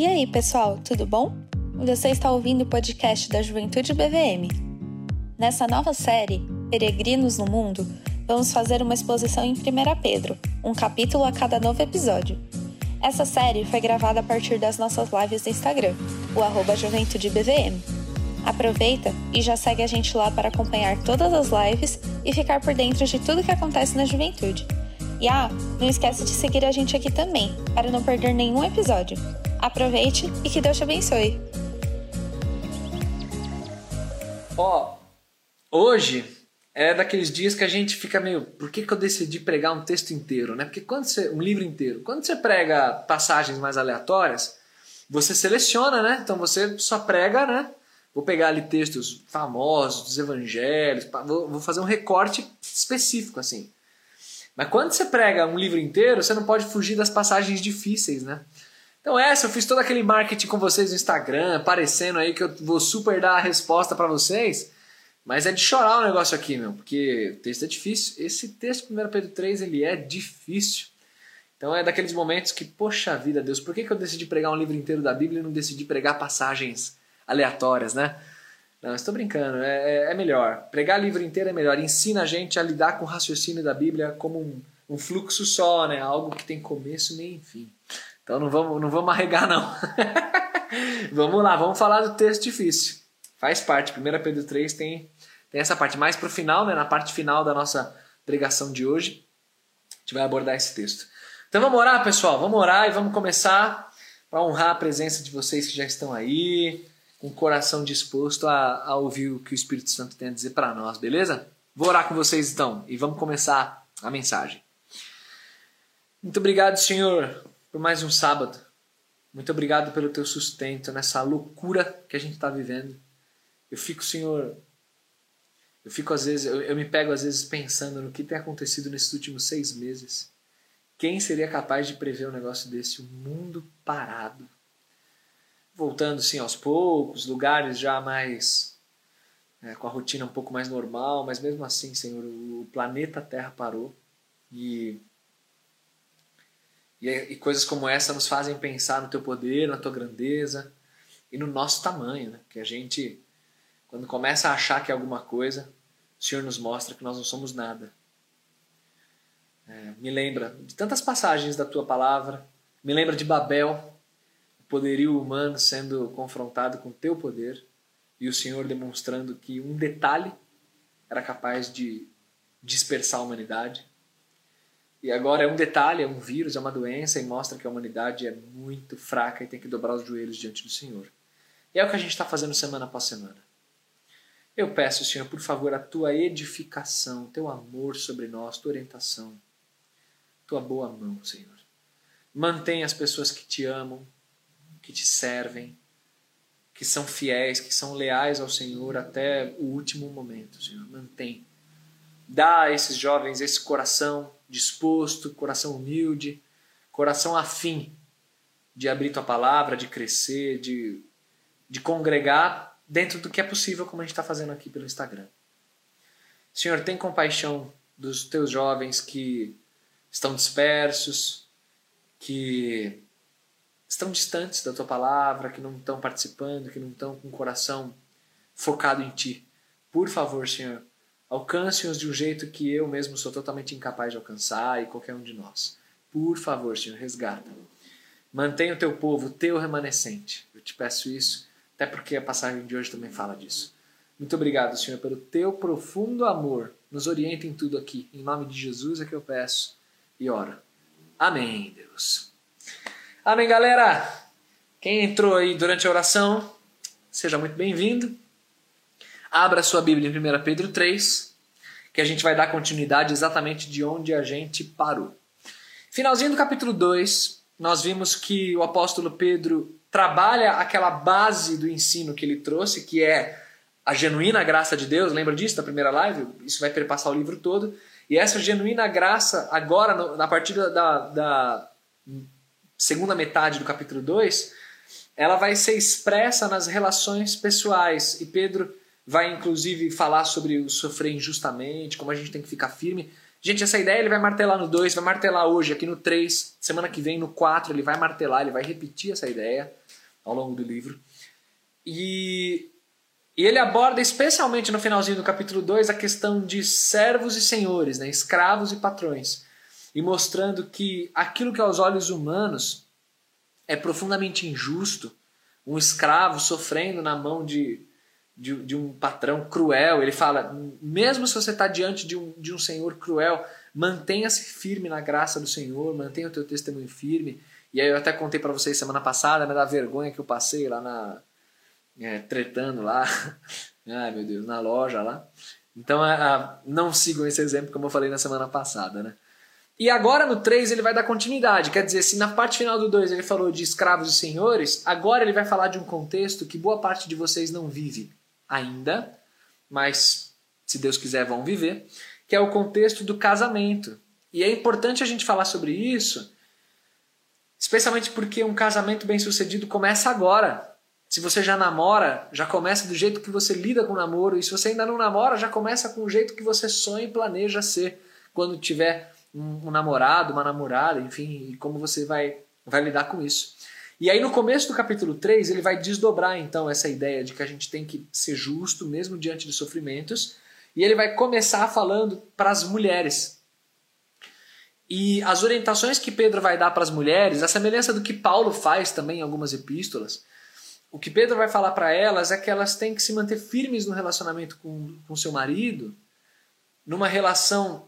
E aí, pessoal, tudo bom? Você está ouvindo o podcast da Juventude BVM. Nessa nova série, Peregrinos no Mundo, vamos fazer uma exposição em 1 Pedro, um capítulo a cada novo episódio. Essa série foi gravada a partir das nossas lives no Instagram, o arroba JuventudeBVM. Aproveita e já segue a gente lá para acompanhar todas as lives e ficar por dentro de tudo que acontece na juventude. E ah, não esquece de seguir a gente aqui também, para não perder nenhum episódio. Aproveite e que Deus te abençoe. Ó, hoje é daqueles dias que a gente fica meio, por que, que eu decidi pregar um texto inteiro, né? Porque quando você, um livro inteiro, quando você prega passagens mais aleatórias, você seleciona, né? Então você só prega, né? Vou pegar ali textos famosos dos evangelhos, vou fazer um recorte específico assim. Mas quando você prega um livro inteiro, você não pode fugir das passagens difíceis, né? Então essa, eu fiz todo aquele marketing com vocês no Instagram, aparecendo aí que eu vou super dar a resposta para vocês. Mas é de chorar o negócio aqui, meu, porque o texto é difícil. Esse texto, 1 Pedro 3, ele é difícil. Então é daqueles momentos que, poxa vida, Deus, por que, que eu decidi pregar um livro inteiro da Bíblia e não decidi pregar passagens aleatórias, né? Não, estou brincando, é, é, é, melhor. Pregar livro inteiro é melhor. Ensina a gente a lidar com o raciocínio da Bíblia como um, um fluxo só, né? Algo que tem começo nem fim. Então não vamos, não vamos arregar, não. vamos lá, vamos falar do texto difícil. Faz parte. 1 Pedro 3 tem, tem essa parte. Mais para o final, né? na parte final da nossa pregação de hoje, a gente vai abordar esse texto. Então vamos orar, pessoal. Vamos orar e vamos começar para honrar a presença de vocês que já estão aí com o coração disposto a, a ouvir o que o Espírito Santo tem a dizer para nós, beleza? Vou orar com vocês então e vamos começar a mensagem. Muito obrigado, Senhor, por mais um sábado. Muito obrigado pelo teu sustento nessa loucura que a gente está vivendo. Eu fico, Senhor, eu fico às vezes, eu, eu me pego às vezes pensando no que tem acontecido nesses últimos seis meses. Quem seria capaz de prever um negócio desse? O mundo parado voltando sim aos poucos, lugares já mais é, com a rotina um pouco mais normal, mas mesmo assim, Senhor, o planeta Terra parou e, e, e coisas como essa nos fazem pensar no Teu poder, na Tua grandeza e no nosso tamanho, né? Que a gente, quando começa a achar que é alguma coisa, o Senhor nos mostra que nós não somos nada. É, me lembra de tantas passagens da Tua palavra, me lembra de Babel, poderio humano sendo confrontado com teu poder e o Senhor demonstrando que um detalhe era capaz de dispersar a humanidade. E agora é um detalhe, é um vírus, é uma doença e mostra que a humanidade é muito fraca e tem que dobrar os joelhos diante do Senhor. E é o que a gente está fazendo semana após semana. Eu peço, Senhor, por favor, a tua edificação, teu amor sobre nós, tua orientação, tua boa mão, Senhor. Mantenha as pessoas que te amam, que te servem, que são fiéis, que são leais ao Senhor até o último momento, Senhor. Mantém. Dá a esses jovens esse coração disposto, coração humilde, coração afim de abrir tua palavra, de crescer, de, de congregar dentro do que é possível, como a gente está fazendo aqui pelo Instagram. Senhor, tem compaixão dos teus jovens que estão dispersos, que estão distantes da tua palavra, que não estão participando, que não estão com o coração focado em ti. Por favor, Senhor, alcance-os de um jeito que eu mesmo sou totalmente incapaz de alcançar e qualquer um de nós. Por favor, Senhor, resgata. Mantenha o teu povo, teu remanescente. Eu te peço isso, até porque a passagem de hoje também fala disso. Muito obrigado, Senhor, pelo teu profundo amor. Nos orienta em tudo aqui. Em nome de Jesus é que eu peço e oro. Amém, Deus. Amém, galera? Quem entrou aí durante a oração, seja muito bem-vindo. Abra sua Bíblia em 1 Pedro 3, que a gente vai dar continuidade exatamente de onde a gente parou. Finalzinho do capítulo 2, nós vimos que o apóstolo Pedro trabalha aquela base do ensino que ele trouxe, que é a genuína graça de Deus. Lembra disso da primeira live? Isso vai perpassar o livro todo. E essa genuína graça, agora, na partir da, da segunda metade do capítulo 2, ela vai ser expressa nas relações pessoais. E Pedro vai inclusive falar sobre o sofrer injustamente, como a gente tem que ficar firme. Gente, essa ideia ele vai martelar no 2, vai martelar hoje, aqui no 3, semana que vem, no 4, ele vai martelar, ele vai repetir essa ideia ao longo do livro. E, e ele aborda especialmente no finalzinho do capítulo 2 a questão de servos e senhores, né? escravos e patrões. E mostrando que aquilo que aos olhos humanos é profundamente injusto, um escravo sofrendo na mão de, de, de um patrão cruel. Ele fala: mesmo se você está diante de um, de um senhor cruel, mantenha-se firme na graça do Senhor, mantenha o teu testemunho firme. E aí eu até contei para vocês semana passada, né, da vergonha que eu passei lá na. É, tretando lá. Ai meu Deus, na loja lá. Então não sigam esse exemplo como eu falei na semana passada, né? E agora no 3 ele vai dar continuidade, quer dizer, se na parte final do 2 ele falou de escravos e senhores, agora ele vai falar de um contexto que boa parte de vocês não vive ainda, mas se Deus quiser vão viver, que é o contexto do casamento. E é importante a gente falar sobre isso, especialmente porque um casamento bem-sucedido começa agora. Se você já namora, já começa do jeito que você lida com o namoro, e se você ainda não namora, já começa com o jeito que você sonha e planeja ser quando tiver um, um namorado, uma namorada, enfim, e como você vai, vai lidar com isso. E aí no começo do capítulo 3, ele vai desdobrar então essa ideia de que a gente tem que ser justo mesmo diante de sofrimentos, e ele vai começar falando para as mulheres. E as orientações que Pedro vai dar para as mulheres, a semelhança do que Paulo faz também em algumas epístolas, o que Pedro vai falar para elas é que elas têm que se manter firmes no relacionamento com, com seu marido, numa relação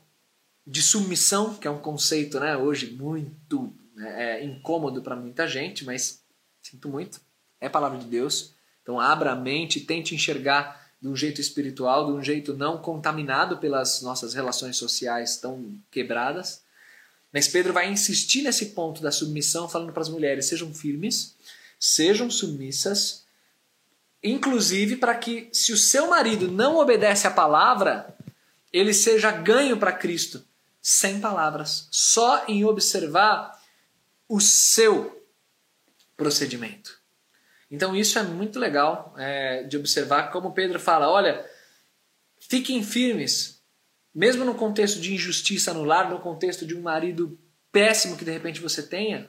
de submissão, que é um conceito né, hoje muito é incômodo para muita gente, mas sinto muito, é palavra de Deus. Então abra a mente, tente enxergar de um jeito espiritual, de um jeito não contaminado pelas nossas relações sociais tão quebradas. Mas Pedro vai insistir nesse ponto da submissão, falando para as mulheres: sejam firmes, sejam submissas, inclusive para que, se o seu marido não obedece à palavra, ele seja ganho para Cristo, sem palavras, só em observar o seu procedimento. Então isso é muito legal é, de observar como Pedro fala, olha, fiquem firmes, mesmo no contexto de injustiça no lar, no contexto de um marido péssimo que de repente você tenha,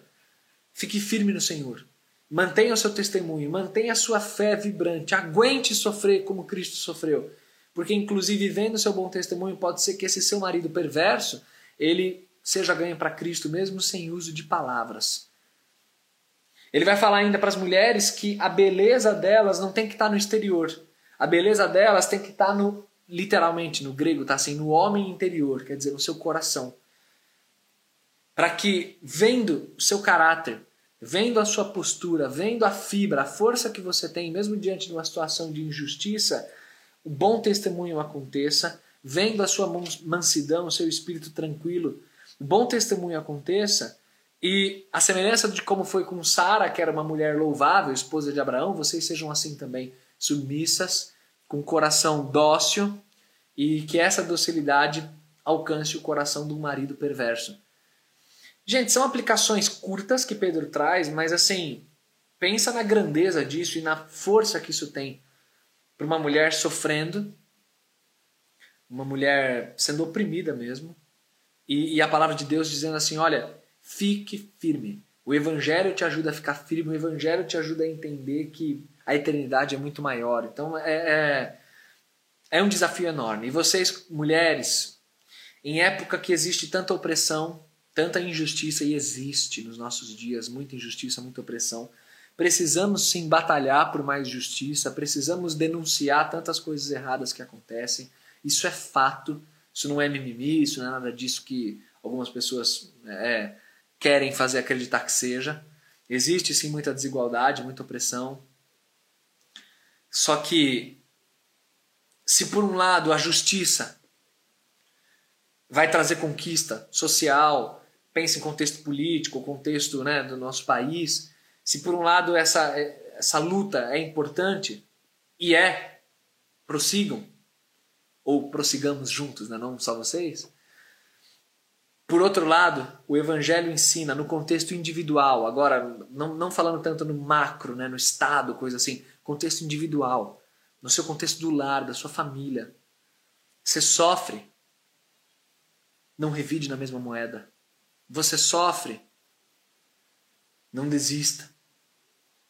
fique firme no Senhor. Mantenha o seu testemunho, mantenha a sua fé vibrante, aguente sofrer como Cristo sofreu. Porque, inclusive, vendo seu bom testemunho, pode ser que esse seu marido perverso, ele seja ganho para Cristo mesmo sem uso de palavras. Ele vai falar ainda para as mulheres que a beleza delas não tem que estar tá no exterior. A beleza delas tem que estar tá no literalmente no grego, tá assim, no homem interior, quer dizer, no seu coração. Para que vendo o seu caráter, vendo a sua postura, vendo a fibra, a força que você tem, mesmo diante de uma situação de injustiça, o bom testemunho aconteça, vendo a sua mansidão, o seu espírito tranquilo, bom testemunho aconteça e a semelhança de como foi com Sara, que era uma mulher louvável, esposa de Abraão, vocês sejam assim também, submissas, com coração dócil e que essa docilidade alcance o coração do marido perverso. Gente, são aplicações curtas que Pedro traz, mas assim, pensa na grandeza disso e na força que isso tem para uma mulher sofrendo, uma mulher sendo oprimida mesmo, e, e a palavra de Deus dizendo assim: olha, fique firme. O Evangelho te ajuda a ficar firme, o Evangelho te ajuda a entender que a eternidade é muito maior. Então é, é, é um desafio enorme. E vocês, mulheres, em época que existe tanta opressão, tanta injustiça, e existe nos nossos dias muita injustiça, muita opressão, precisamos sim batalhar por mais justiça, precisamos denunciar tantas coisas erradas que acontecem. Isso é fato. Isso não é mimimi, isso não é nada disso que algumas pessoas é, querem fazer acreditar que seja. Existe sim muita desigualdade, muita opressão. Só que, se por um lado a justiça vai trazer conquista social, pense em contexto político, contexto né, do nosso país, se por um lado essa, essa luta é importante, e é, prossigam, ou prossigamos juntos, né? não só vocês. Por outro lado, o Evangelho ensina no contexto individual, agora não, não falando tanto no macro, né, no Estado, coisa assim, contexto individual, no seu contexto do lar, da sua família. Você sofre. não revide na mesma moeda. Você sofre, não desista.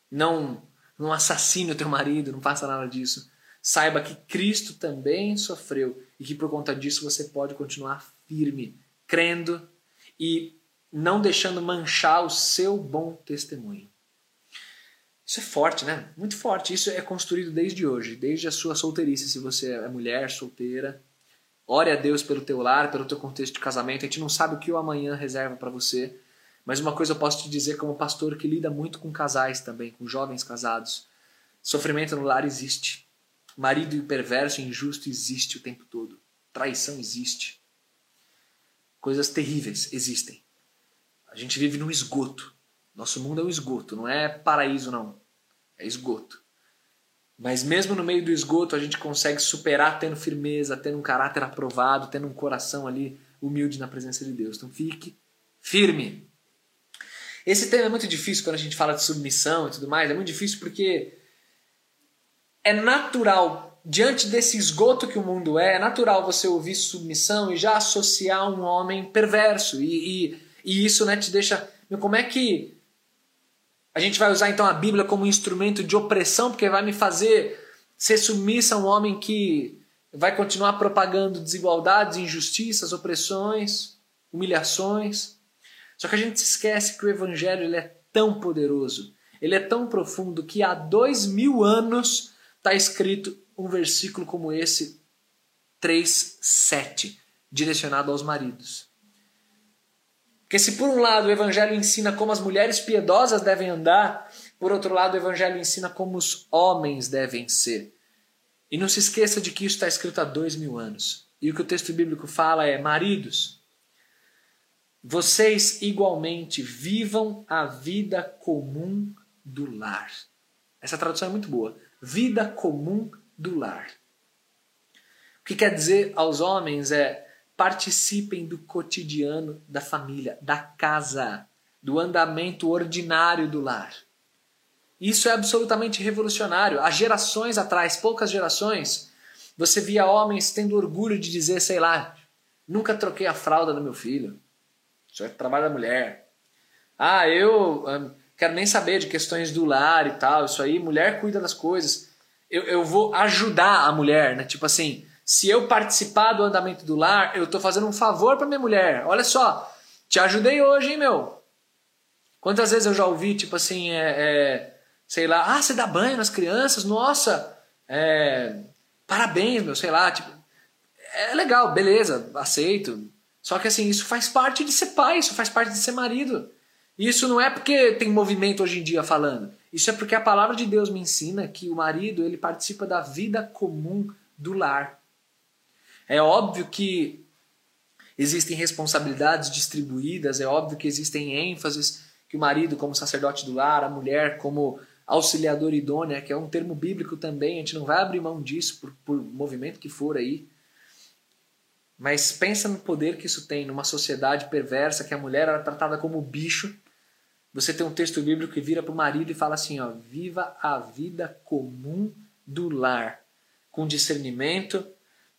Não, não assassine o teu marido, não faça nada disso. Saiba que Cristo também sofreu e que por conta disso você pode continuar firme, crendo e não deixando manchar o seu bom testemunho. Isso é forte, né? Muito forte. Isso é construído desde hoje, desde a sua solteirice. Se você é mulher, solteira, ore a Deus pelo teu lar, pelo teu contexto de casamento. A gente não sabe o que o amanhã reserva para você. Mas uma coisa eu posso te dizer como pastor que lida muito com casais também, com jovens casados. Sofrimento no lar existe. Marido perverso injusto existe o tempo todo. Traição existe. Coisas terríveis existem. A gente vive num esgoto. Nosso mundo é um esgoto, não é paraíso não. É esgoto. Mas mesmo no meio do esgoto a gente consegue superar tendo firmeza, tendo um caráter aprovado, tendo um coração ali humilde na presença de Deus. Então fique firme. Esse tema é muito difícil quando a gente fala de submissão e tudo mais. É muito difícil porque é natural, diante desse esgoto que o mundo é, é natural você ouvir submissão e já associar um homem perverso. E, e, e isso né, te deixa. Como é que a gente vai usar então a Bíblia como instrumento de opressão, porque vai me fazer ser submissa a um homem que vai continuar propagando desigualdades, injustiças, opressões, humilhações. Só que a gente se esquece que o Evangelho ele é tão poderoso, ele é tão profundo que há dois mil anos está escrito um versículo como esse, 3,7, direcionado aos maridos. Porque se por um lado o Evangelho ensina como as mulheres piedosas devem andar, por outro lado o Evangelho ensina como os homens devem ser. E não se esqueça de que isso está escrito há dois mil anos. E o que o texto bíblico fala é: maridos, vocês igualmente vivam a vida comum do lar. Essa tradução é muito boa. Vida comum do lar. O que quer dizer aos homens é participem do cotidiano da família, da casa, do andamento ordinário do lar. Isso é absolutamente revolucionário. Há gerações atrás, poucas gerações, você via homens tendo orgulho de dizer, sei lá, nunca troquei a fralda do meu filho. Isso é trabalho da mulher. Ah, eu hum, quero nem saber de questões do lar e tal. Isso aí, mulher cuida das coisas. Eu, eu vou ajudar a mulher, né? Tipo assim, se eu participar do andamento do lar, eu estou fazendo um favor para minha mulher. Olha só, te ajudei hoje, hein, meu? Quantas vezes eu já ouvi, tipo assim, é, é, sei lá, ah, você dá banho nas crianças? Nossa, é, parabéns, meu, sei lá, tipo, é legal, beleza, aceito. Só que assim, isso faz parte de ser pai, isso faz parte de ser marido. Isso não é porque tem movimento hoje em dia falando. Isso é porque a palavra de Deus me ensina que o marido ele participa da vida comum do lar. É óbvio que existem responsabilidades distribuídas, é óbvio que existem ênfases que o marido, como sacerdote do lar, a mulher, como auxiliador idônea, que é um termo bíblico também, a gente não vai abrir mão disso por, por movimento que for aí. Mas pensa no poder que isso tem numa sociedade perversa, que a mulher era tratada como bicho. Você tem um texto bíblico que vira para o marido e fala assim: ó, viva a vida comum do lar, com discernimento,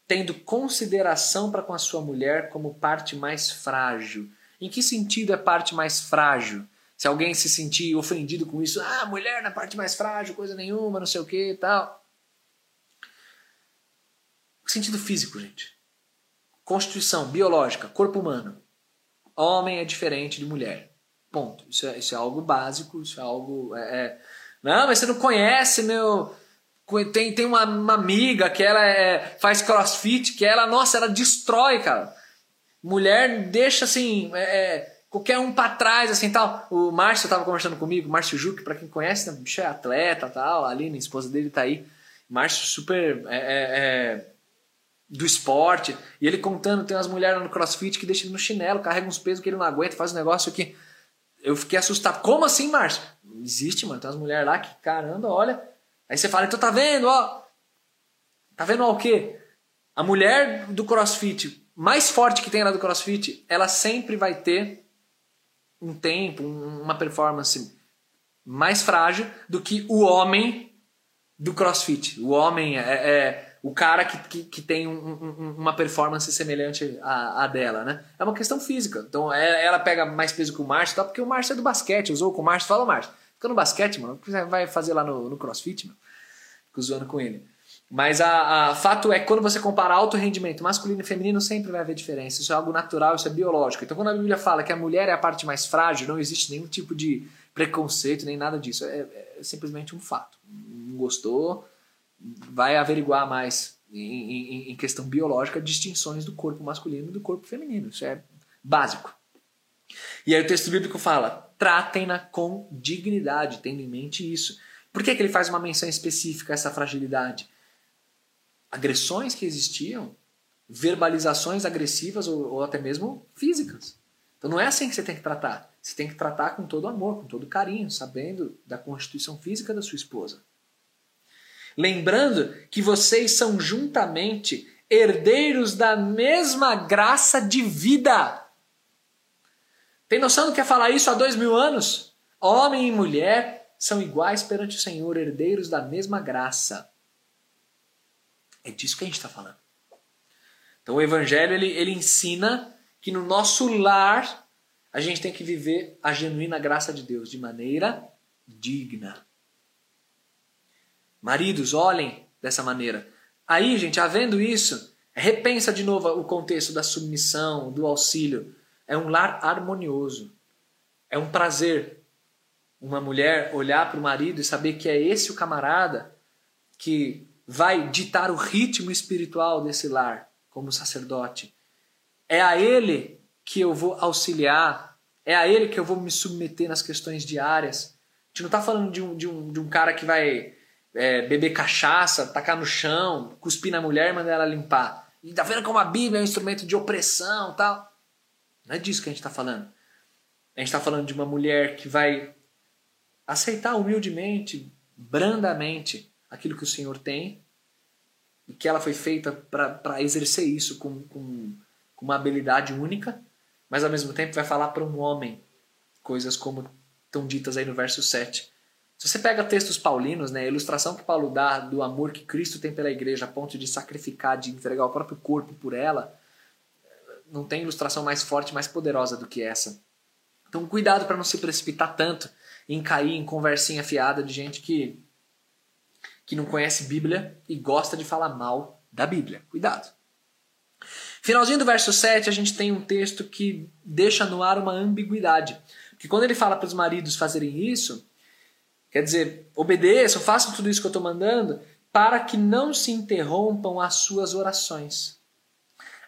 tendo consideração para com a sua mulher como parte mais frágil. Em que sentido é parte mais frágil? Se alguém se sentir ofendido com isso, ah, mulher na parte mais frágil, coisa nenhuma, não sei o que e tal. Sentido físico, gente. Constituição biológica, corpo humano. Homem é diferente de mulher. Ponto. Isso é, isso é algo básico, isso é algo. É, é... Não, mas você não conhece meu tem, tem uma, uma amiga que ela é, faz crossfit, que ela, nossa, ela destrói, cara. Mulher deixa assim, é, é qualquer um para trás, assim tal. O Márcio tava conversando comigo, Márcio Juque, para quem conhece, né, bicho é atleta tal. A Aline, a esposa dele, tá aí. Márcio super é, é, do esporte. E ele contando, tem umas mulheres no crossfit que deixam ele no chinelo, carrega uns pesos que ele não aguenta, faz um negócio que. Eu fiquei assustado. Como assim, Márcio? Existe, mano. Tem umas mulheres lá que, caramba, olha Aí você fala, então tá vendo, ó. Tá vendo ó, o quê? A mulher do crossfit, mais forte que tem lá do crossfit, ela sempre vai ter um tempo, uma performance mais frágil do que o homem do crossfit. O homem é, é o cara que, que, que tem um, um, uma performance semelhante à, à, dela, né? É uma questão física. Então é, ela pega mais peso que o Márcio, tá? porque o Márcio é do basquete, usou com o Márcio, fala, Márcio, fica no basquete, mano, o vai fazer lá no, no crossfit, mano? Fico zoando com ele. Mas a, a, fato é que quando você compara alto rendimento masculino e feminino, sempre vai haver diferença. Isso é algo natural, isso é biológico. Então, quando a Bíblia fala que a mulher é a parte mais frágil, não existe nenhum tipo de preconceito, nem nada disso. É, é simplesmente um fato. Não gostou, vai averiguar mais em, em, em, questão biológica distinções do corpo masculino e do corpo feminino. Isso é básico. E aí o texto bíblico fala: tratem-na com dignidade, tendo em mente isso. Por que, que ele faz uma menção específica a essa fragilidade? Agressões que existiam, verbalizações agressivas ou, ou até mesmo físicas. Então não é assim que você tem que tratar. Você tem que tratar com todo amor, com todo carinho, sabendo da constituição física da sua esposa. Lembrando que vocês são juntamente herdeiros da mesma graça de vida. Tem noção do que é falar isso há dois mil anos? Homem e mulher são iguais perante o Senhor, herdeiros da mesma graça. É disso que a gente está falando. Então o Evangelho ele, ele ensina que no nosso lar a gente tem que viver a genuína graça de Deus de maneira digna. Maridos, olhem dessa maneira. Aí, gente, havendo isso, repensa de novo o contexto da submissão, do auxílio. É um lar harmonioso. É um prazer uma mulher olhar para o marido e saber que é esse o camarada que vai ditar o ritmo espiritual desse lar, como sacerdote. É a ele que eu vou auxiliar, é a ele que eu vou me submeter nas questões diárias. A gente não está falando de um, de, um, de um cara que vai é, beber cachaça, tacar no chão, cuspir na mulher e mandar ela limpar. E tá vendo como a Bíblia é um instrumento de opressão tal. Não é disso que a gente está falando. A gente está falando de uma mulher que vai aceitar humildemente, brandamente, aquilo que o Senhor tem e que ela foi feita para exercer isso com, com, com, uma habilidade única, mas ao mesmo tempo vai falar para um homem coisas como estão ditas aí no verso 7. Se você pega textos paulinos, né, a ilustração que Paulo dá do amor que Cristo tem pela igreja a ponto de sacrificar, de entregar o próprio corpo por ela, não tem ilustração mais forte, mais poderosa do que essa. Então cuidado para não se precipitar tanto em cair em conversinha fiada de gente que que não conhece Bíblia e gosta de falar mal da Bíblia. Cuidado. Finalzinho do verso 7, a gente tem um texto que deixa no ar uma ambiguidade. Porque quando ele fala para os maridos fazerem isso, quer dizer, obedeçam, façam tudo isso que eu estou mandando, para que não se interrompam as suas orações.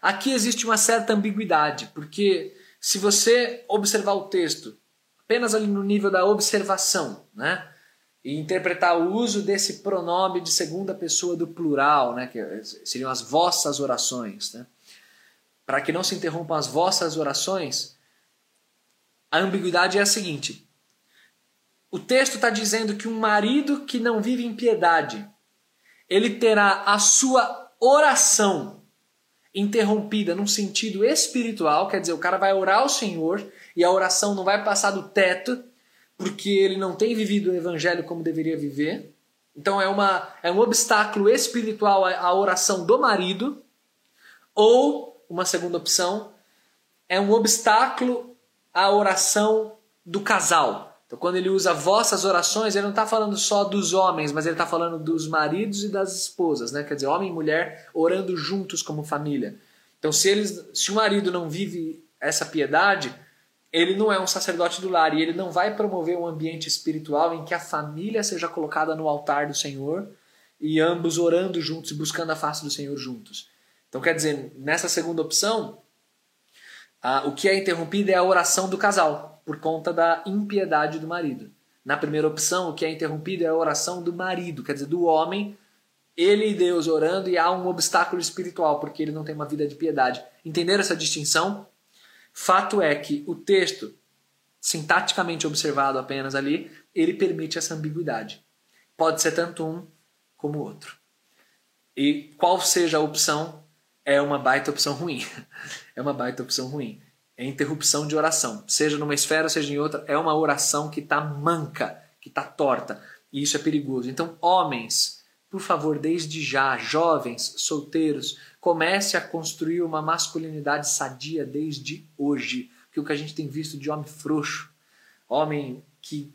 Aqui existe uma certa ambiguidade, porque se você observar o texto apenas ali no nível da observação, né? e interpretar o uso desse pronome de segunda pessoa do plural, né, que seriam as vossas orações, né? Para que não se interrompam as vossas orações, a ambiguidade é a seguinte: o texto está dizendo que um marido que não vive em piedade, ele terá a sua oração interrompida num sentido espiritual, quer dizer, o cara vai orar ao Senhor e a oração não vai passar do teto, porque ele não tem vivido o evangelho como deveria viver. Então é, uma, é um obstáculo espiritual à oração do marido. Ou, uma segunda opção, é um obstáculo à oração do casal. Quando ele usa vossas orações, ele não está falando só dos homens, mas ele está falando dos maridos e das esposas, né? Quer dizer, homem e mulher orando juntos como família. Então, se, eles, se o marido não vive essa piedade, ele não é um sacerdote do lar e ele não vai promover um ambiente espiritual em que a família seja colocada no altar do Senhor e ambos orando juntos e buscando a face do Senhor juntos. Então, quer dizer, nessa segunda opção, o que é interrompido é a oração do casal, por conta da impiedade do marido. Na primeira opção, o que é interrompido é a oração do marido, quer dizer, do homem, ele e Deus orando e há um obstáculo espiritual, porque ele não tem uma vida de piedade. Entenderam essa distinção? Fato é que o texto, sintaticamente observado apenas ali, ele permite essa ambiguidade. Pode ser tanto um como o outro. E qual seja a opção, é uma baita opção ruim. É uma baita opção ruim. É interrupção de oração. Seja numa esfera, seja em outra, é uma oração que está manca, que está torta. E isso é perigoso. Então, homens, por favor, desde já, jovens, solteiros, comece a construir uma masculinidade sadia desde hoje. Que o que a gente tem visto de homem frouxo, homem que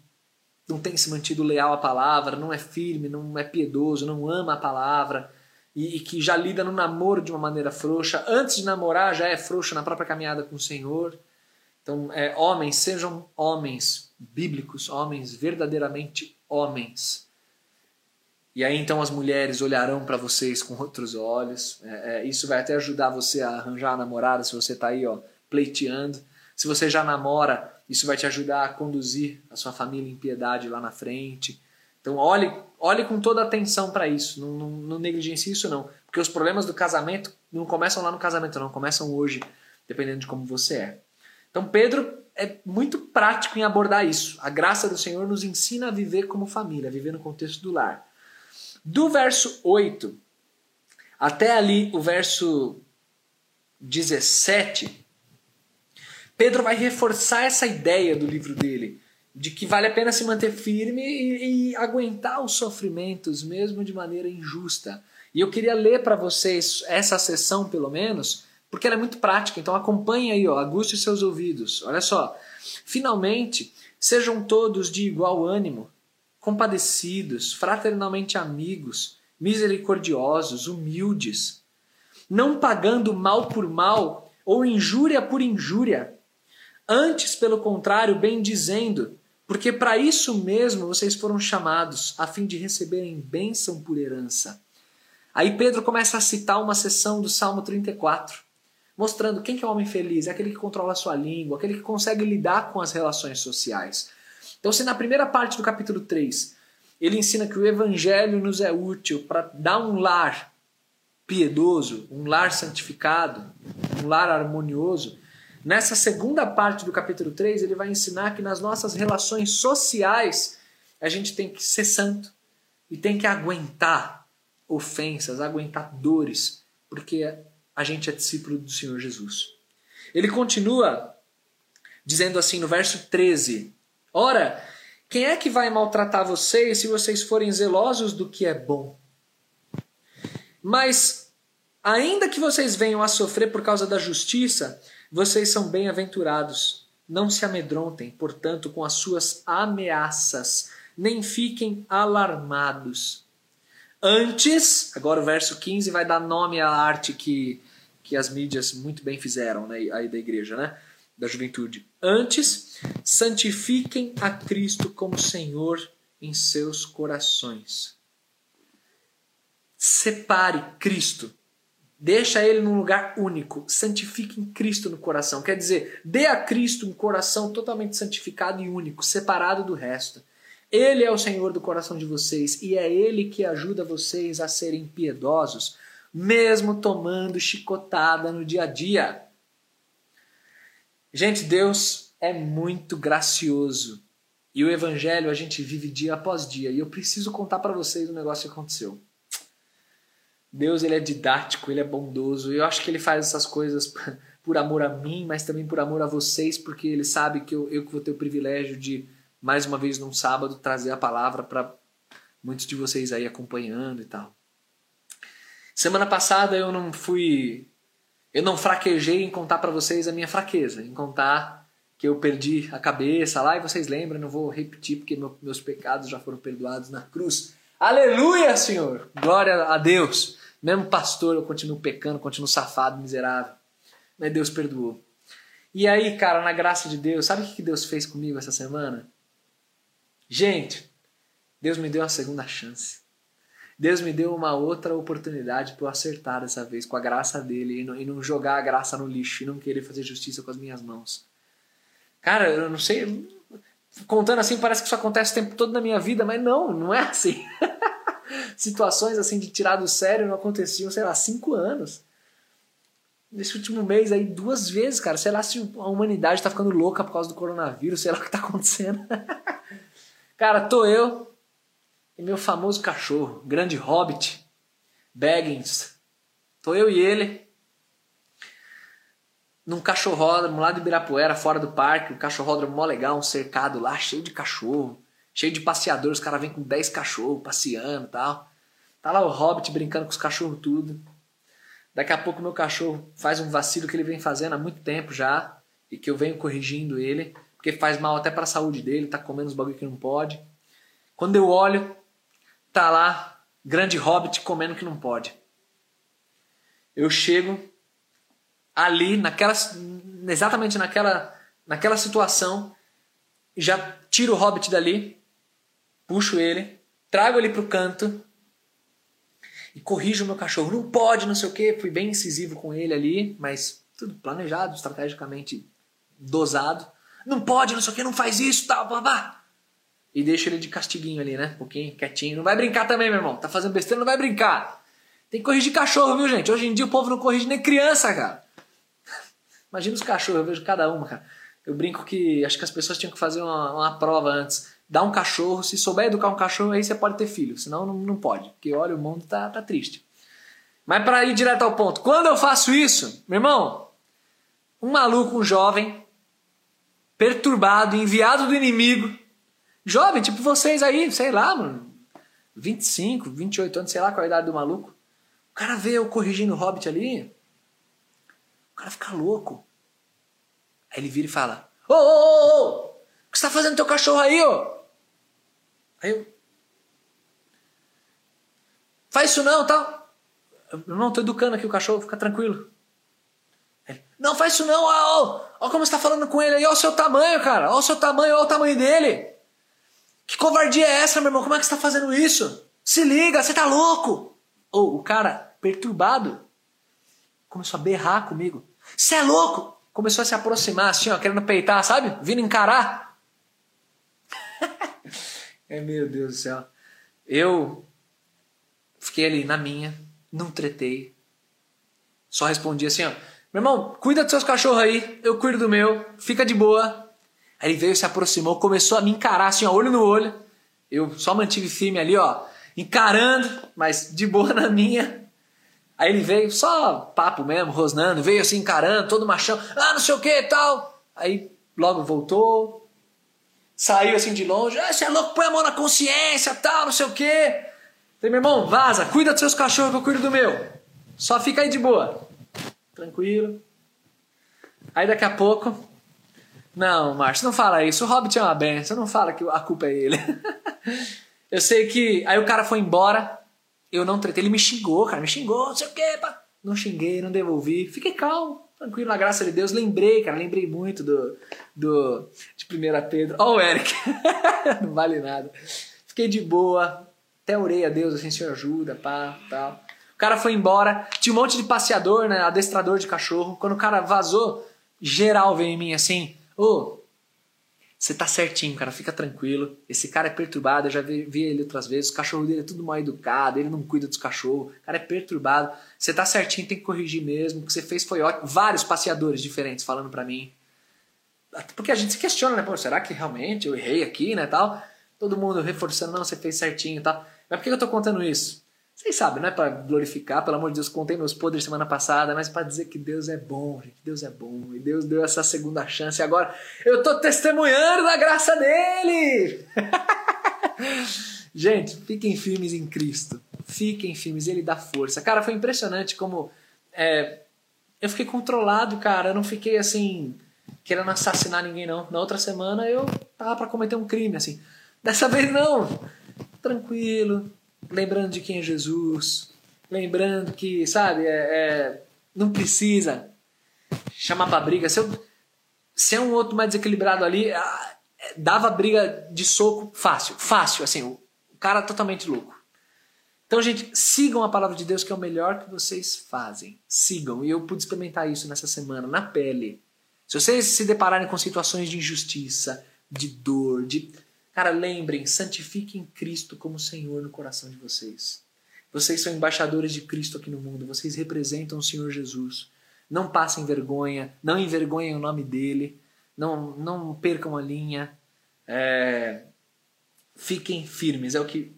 não tem se mantido leal à palavra, não é firme, não é piedoso, não ama a palavra e, e, que já lida no namoro de uma maneira frouxa, antes de namorar já é frouxo na própria caminhada com o Senhor. Então, é, homens, sejam homens bíblicos, homens verdadeiramente homens. E aí então as mulheres olharão para vocês com outros olhos. É, é, isso vai até ajudar você a arranjar a namorada se você está aí ó, pleiteando. Se você já namora, isso vai te ajudar a conduzir a sua família em piedade lá na frente. Então olhe, olhe com toda atenção para isso, não, não, não negligencie isso não, porque os problemas do casamento não começam lá no casamento não, começam hoje, dependendo de como você é. Então Pedro é muito prático em abordar isso. A graça do Senhor nos ensina a viver como família, a viver no contexto do lar. Do verso 8 até ali o verso 17, Pedro vai reforçar essa ideia do livro dele, de que vale a pena se manter firme e, e aguentar os sofrimentos, mesmo de maneira injusta. E eu queria ler para vocês essa sessão, pelo menos, porque ela é muito prática. Então acompanhe aí, ó, aguste seus ouvidos. Olha só. Finalmente, sejam todos de igual ânimo, compadecidos, fraternalmente amigos, misericordiosos, humildes, não pagando mal por mal ou injúria por injúria Antes, pelo contrário, bem dizendo, porque para isso mesmo vocês foram chamados, a fim de receberem bênção por herança. Aí Pedro começa a citar uma seção do Salmo 34, mostrando quem que é o homem feliz, é aquele que controla a sua língua, aquele que consegue lidar com as relações sociais. Então, se na primeira parte do capítulo 3 ele ensina que o evangelho nos é útil para dar um lar piedoso, um lar santificado, um lar harmonioso, Nessa segunda parte do capítulo 3, ele vai ensinar que nas nossas relações sociais a gente tem que ser santo e tem que aguentar ofensas, aguentar dores, porque a gente é discípulo do Senhor Jesus. Ele continua dizendo assim no verso 13: Ora, quem é que vai maltratar vocês se vocês forem zelosos do que é bom? Mas, ainda que vocês venham a sofrer por causa da justiça, vocês são bem-aventurados. Não se amedrontem, portanto, com as suas ameaças, nem fiquem alarmados. Antes, agora o verso 15 vai dar nome à arte que, que as mídias muito bem fizeram né, aí da igreja, né? Da juventude. Antes, santifiquem a Cristo como Senhor em seus corações. Separe Cristo Deixa ele num lugar único. Santifique em Cristo no coração. Quer dizer, dê a Cristo um coração totalmente santificado e único, separado do resto. Ele é o Senhor do coração de vocês e é Ele que ajuda vocês a serem piedosos, mesmo tomando chicotada no dia a dia. Gente, Deus é muito gracioso e o Evangelho a gente vive dia após dia. E eu preciso contar para vocês o um negócio que aconteceu. Deus ele é didático, ele é bondoso. Eu acho que ele faz essas coisas por amor a mim, mas também por amor a vocês, porque ele sabe que eu, eu que vou ter o privilégio de, mais uma vez num sábado, trazer a palavra para muitos de vocês aí acompanhando e tal. Semana passada eu não fui. Eu não fraquejei em contar para vocês a minha fraqueza, em contar que eu perdi a cabeça lá, e vocês lembram, não vou repetir porque meu, meus pecados já foram perdoados na cruz. Aleluia, Senhor! Glória a Deus! Mesmo pastor, eu continuo pecando, continuo safado, miserável. Mas Deus perdoou. E aí, cara, na graça de Deus, sabe o que Deus fez comigo essa semana? Gente, Deus me deu uma segunda chance. Deus me deu uma outra oportunidade para eu acertar dessa vez, com a graça dele, e não, e não jogar a graça no lixo, e não querer fazer justiça com as minhas mãos. Cara, eu não sei. Contando assim, parece que isso acontece o tempo todo na minha vida, mas não, não é assim. situações assim de tirar do sério não aconteciam, sei lá, cinco anos. Nesse último mês aí, duas vezes, cara. Sei lá se a humanidade tá ficando louca por causa do coronavírus, sei lá o que tá acontecendo. cara, tô eu e meu famoso cachorro, grande hobbit, Baggins. Tô eu e ele num cachorródromo lá de Ibirapuera, fora do parque, um cachorródromo mó legal, um cercado lá, cheio de cachorro cheio de passeadores, os caras vêm com 10 cachorros passeando e tal. Tá lá o Hobbit brincando com os cachorros tudo. Daqui a pouco meu cachorro faz um vacilo que ele vem fazendo há muito tempo já e que eu venho corrigindo ele, porque faz mal até para a saúde dele, tá comendo os bagulho que não pode. Quando eu olho, tá lá grande Hobbit comendo que não pode. Eu chego ali naquela exatamente naquela naquela situação, já tiro o Hobbit dali, puxo ele, trago ele pro canto e corrijo o meu cachorro. Não pode, não sei o que. Fui bem incisivo com ele ali, mas tudo planejado, estrategicamente dosado. Não pode, não sei o que, não faz isso, tal, blá, blá. E deixo ele de castiguinho ali, né? Um pouquinho, quietinho. Não vai brincar também, meu irmão. Tá fazendo besteira, não vai brincar. Tem que corrigir cachorro, viu, gente? Hoje em dia o povo não corrige nem criança, cara. Imagina os cachorros, eu vejo cada uma, cara. Eu brinco que acho que as pessoas tinham que fazer uma, uma prova antes. Dar um cachorro, se souber educar um cachorro, aí você pode ter filho. Senão não, não pode. Porque olha, o mundo tá, tá triste. Mas para ir direto ao ponto, quando eu faço isso, meu irmão, um maluco, um jovem, perturbado, enviado do inimigo, jovem, tipo vocês aí, sei lá, mano, 25, 28 anos, sei lá qual é a idade do maluco. O cara vê eu corrigindo o Hobbit ali, o cara fica louco. Aí ele vira e fala: Ô, ô, ô, ô, o que você tá fazendo teu cachorro aí, ô? Aí eu. Faz isso não, tal. Eu, não, tô educando aqui o cachorro, fica tranquilo. Ele, não, faz isso não, ó, ó, ó como você tá falando com ele aí, ó o seu tamanho, cara, ó o seu tamanho, ó o tamanho dele. Que covardia é essa, meu irmão? Como é que você tá fazendo isso? Se liga, você tá louco. Ou o cara, perturbado, começou a berrar comigo. Você é louco? começou a se aproximar, assim, ó, querendo peitar, sabe? Vindo encarar. É, meu Deus do céu. Eu fiquei ali na minha, não tretei. Só respondi assim, ó. Meu irmão, cuida dos seus cachorros aí, eu cuido do meu, fica de boa. Aí ele veio, se aproximou, começou a me encarar assim, ó, olho no olho. Eu só mantive firme ali, ó, encarando, mas de boa na minha. Aí ele veio, só papo mesmo, rosnando, veio assim encarando, todo machão, ah, não sei o que e tal. Aí logo voltou, saiu assim de longe, ah, você é louco, põe a mão na consciência tal, não sei o que. Falei, meu irmão, vaza, cuida dos seus cachorros que eu cuido do meu. Só fica aí de boa. Tranquilo. Aí daqui a pouco, não, Márcio, não fala isso. O Hobbit é uma benção, não fala que a culpa é ele. eu sei que. Aí o cara foi embora. Eu não tretei, ele me xingou, cara, me xingou, não sei o quê, pá. Não xinguei, não devolvi. Fiquei calmo, tranquilo, na graça de Deus. Lembrei, cara, lembrei muito do, do de 1 Pedro. Ó, oh, o Eric, não vale nada. Fiquei de boa, até orei a Deus, assim, Senhor ajuda, pá, tal. O cara foi embora, tinha um monte de passeador, né, adestrador de cachorro. Quando o cara vazou, geral veio em mim assim, ô, oh, você tá certinho, cara, fica tranquilo. Esse cara é perturbado, eu já vi, vi, ele outras vezes. O cachorro dele é tudo mal educado, ele não cuida dos cachorros. O cara é perturbado. Você tá certinho, tem que corrigir mesmo. O que você fez foi ótimo. Vários passeadores diferentes falando para mim. Porque a gente se questiona, né? Pô, será que realmente eu errei aqui, né, tal? Todo mundo reforçando, não, você fez certinho e tal. Mas por que eu tô contando isso? Vocês sabem, não é para glorificar, pelo amor de Deus, contei meus podres semana passada, mas para dizer que Deus é bom, gente. Deus é bom. E Deus deu essa segunda chance. E agora eu tô testemunhando da graça dele. gente, fiquem firmes em Cristo. Fiquem firmes, ele dá força. Cara, foi impressionante como é, eu fiquei controlado, cara. Eu não fiquei assim, querendo assassinar ninguém, não. Na outra semana eu tava para cometer um crime, assim. Dessa vez não. Tranquilo, lembrando de quem é Jesus, lembrando que, sabe, é, é não precisa chamar pra briga. Se, eu, se é um outro mais desequilibrado ali, ah, é, dava briga de soco fácil, fácil, assim, o, o cara totalmente louco. Então, gente, sigam a palavra de Deus, que é o melhor que vocês fazem. Sigam. E eu pude experimentar isso nessa semana, na pele. Se vocês se depararem com situações de injustiça, de dor, de Cara, lembrem, santifiquem Cristo como Senhor no coração de vocês. Vocês são embaixadores de Cristo aqui no mundo, vocês representam o Senhor Jesus. Não passem vergonha, não envergonhem o nome dele, não, não percam a linha. É, fiquem firmes, é o que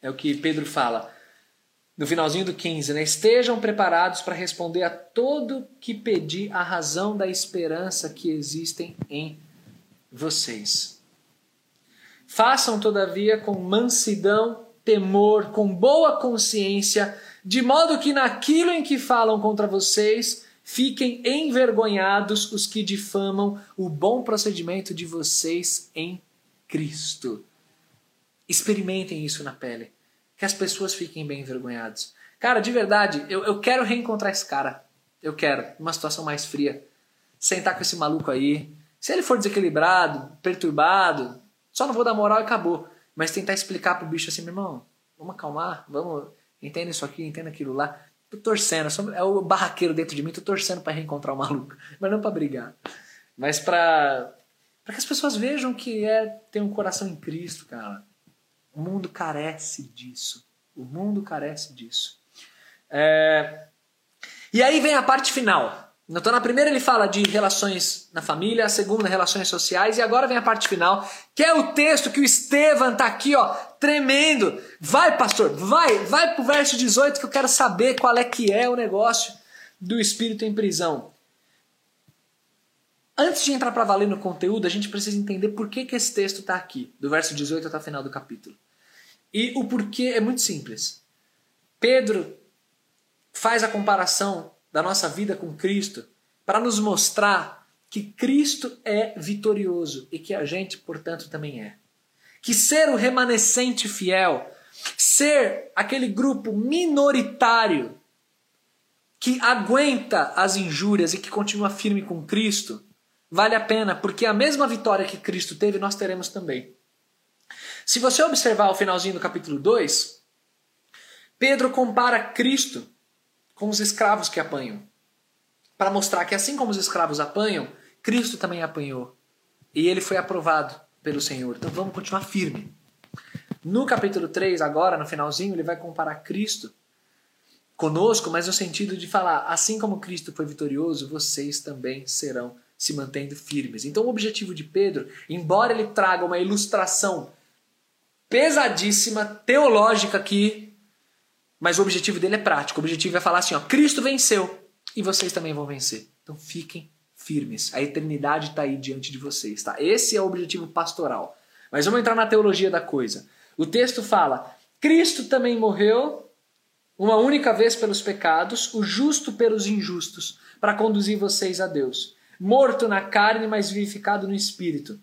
é o que Pedro fala no finalzinho do 15, né? Estejam preparados para responder a todo que pedir a razão da esperança que existem em vocês. Façam, todavia, com mansidão temor, com boa consciência, de modo que naquilo em que falam contra vocês, fiquem envergonhados os que difamam o bom procedimento de vocês em Cristo. Experimentem isso na pele. Que as pessoas fiquem bem envergonhadas. Cara, de verdade, eu, eu quero reencontrar esse cara. Eu quero, numa situação mais fria. Sentar com esse maluco aí. Se ele for desequilibrado, perturbado, só não vou dar moral e acabou. Mas tentar explicar pro bicho assim, meu irmão, vamos acalmar, vamos, entenda isso aqui, entenda aquilo lá. Tô torcendo, é o barraqueiro dentro de mim, tô torcendo para reencontrar o maluco. Mas não para brigar. Mas para para que as pessoas vejam que é ter um coração em Cristo, cara. O mundo carece disso. O mundo carece disso. É... E aí vem a parte final. Então, na primeira ele fala de relações na família, a segunda, relações sociais, e agora vem a parte final, que é o texto que o Estevam tá aqui, ó, tremendo. Vai, pastor, vai, vai pro verso 18 que eu quero saber qual é que é o negócio do espírito em prisão. Antes de entrar para valer no conteúdo, a gente precisa entender por que, que esse texto está aqui, do verso 18 até o final do capítulo. E o porquê é muito simples. Pedro faz a comparação da nossa vida com Cristo para nos mostrar que Cristo é vitorioso e que a gente, portanto, também é. Que ser o remanescente fiel, ser aquele grupo minoritário que aguenta as injúrias e que continua firme com Cristo, vale a pena, porque a mesma vitória que Cristo teve, nós teremos também. Se você observar o finalzinho do capítulo 2, Pedro compara Cristo com os escravos que apanham. Para mostrar que assim como os escravos apanham, Cristo também apanhou. E ele foi aprovado pelo Senhor. Então vamos continuar firme. No capítulo 3, agora, no finalzinho, ele vai comparar Cristo conosco, mas no sentido de falar, assim como Cristo foi vitorioso, vocês também serão se mantendo firmes. Então o objetivo de Pedro, embora ele traga uma ilustração pesadíssima, teológica aqui, mas o objetivo dele é prático. O objetivo é falar assim: ó, Cristo venceu e vocês também vão vencer. Então fiquem firmes. A eternidade está aí diante de vocês. Tá? Esse é o objetivo pastoral. Mas vamos entrar na teologia da coisa. O texto fala: Cristo também morreu uma única vez pelos pecados, o justo pelos injustos, para conduzir vocês a Deus. Morto na carne, mas vivificado no espírito.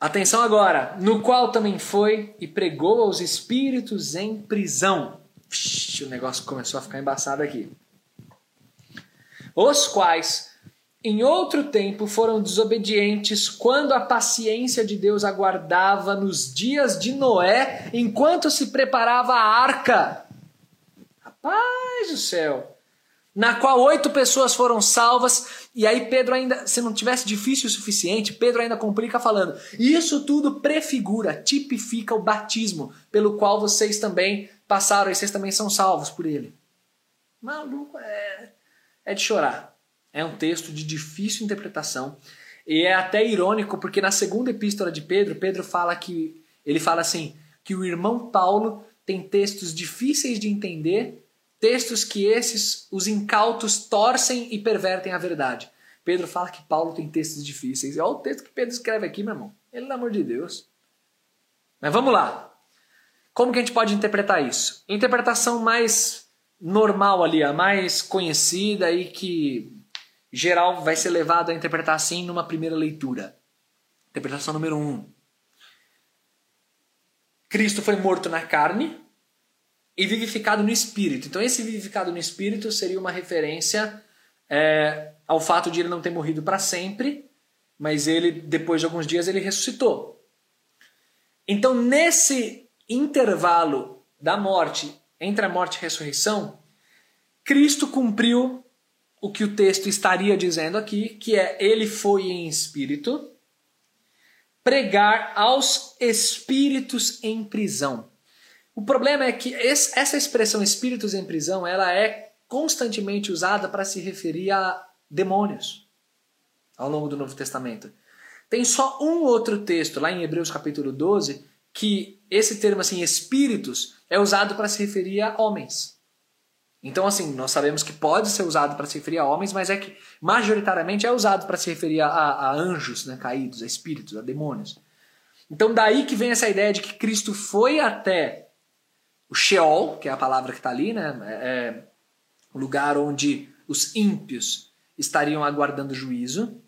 Atenção agora, no qual também foi e pregou aos espíritos em prisão Vixe, o negócio começou a ficar embaçado aqui. Os quais, em outro tempo, foram desobedientes quando a paciência de Deus aguardava nos dias de Noé, enquanto se preparava a arca. Rapaz do céu! Na qual oito pessoas foram salvas, e aí Pedro ainda, se não tivesse difícil o suficiente, Pedro ainda complica falando: isso tudo prefigura, tipifica o batismo, pelo qual vocês também passaram e vocês também são salvos por ele. Maluco, é, é de chorar. É um texto de difícil interpretação. E é até irônico, porque na segunda epístola de Pedro, Pedro fala que. Ele fala assim: que o irmão Paulo tem textos difíceis de entender, textos que esses, os incautos, torcem e pervertem a verdade. Pedro fala que Paulo tem textos difíceis. Olha o texto que Pedro escreve aqui, meu irmão. Pelo amor de Deus. Mas vamos lá. Como que a gente pode interpretar isso? Interpretação mais normal ali, a mais conhecida e que geral vai ser levado a interpretar assim numa primeira leitura. Interpretação número um. Cristo foi morto na carne e vivificado no espírito. Então esse vivificado no espírito seria uma referência é, ao fato de ele não ter morrido para sempre, mas ele depois de alguns dias ele ressuscitou. Então nesse intervalo da morte, entre a morte e a ressurreição, Cristo cumpriu o que o texto estaria dizendo aqui, que é ele foi em espírito pregar aos espíritos em prisão. O problema é que essa expressão espíritos em prisão, ela é constantemente usada para se referir a demônios ao longo do Novo Testamento. Tem só um outro texto, lá em Hebreus capítulo 12, que esse termo assim, espíritos, é usado para se referir a homens. Então, assim, nós sabemos que pode ser usado para se referir a homens, mas é que majoritariamente é usado para se referir a, a, anjos né, caídos, a espíritos, a demônios. Então, daí que vem essa ideia de que Cristo foi até o Sheol, que é a palavra que está ali, né? É o lugar onde os ímpios estariam aguardando juízo.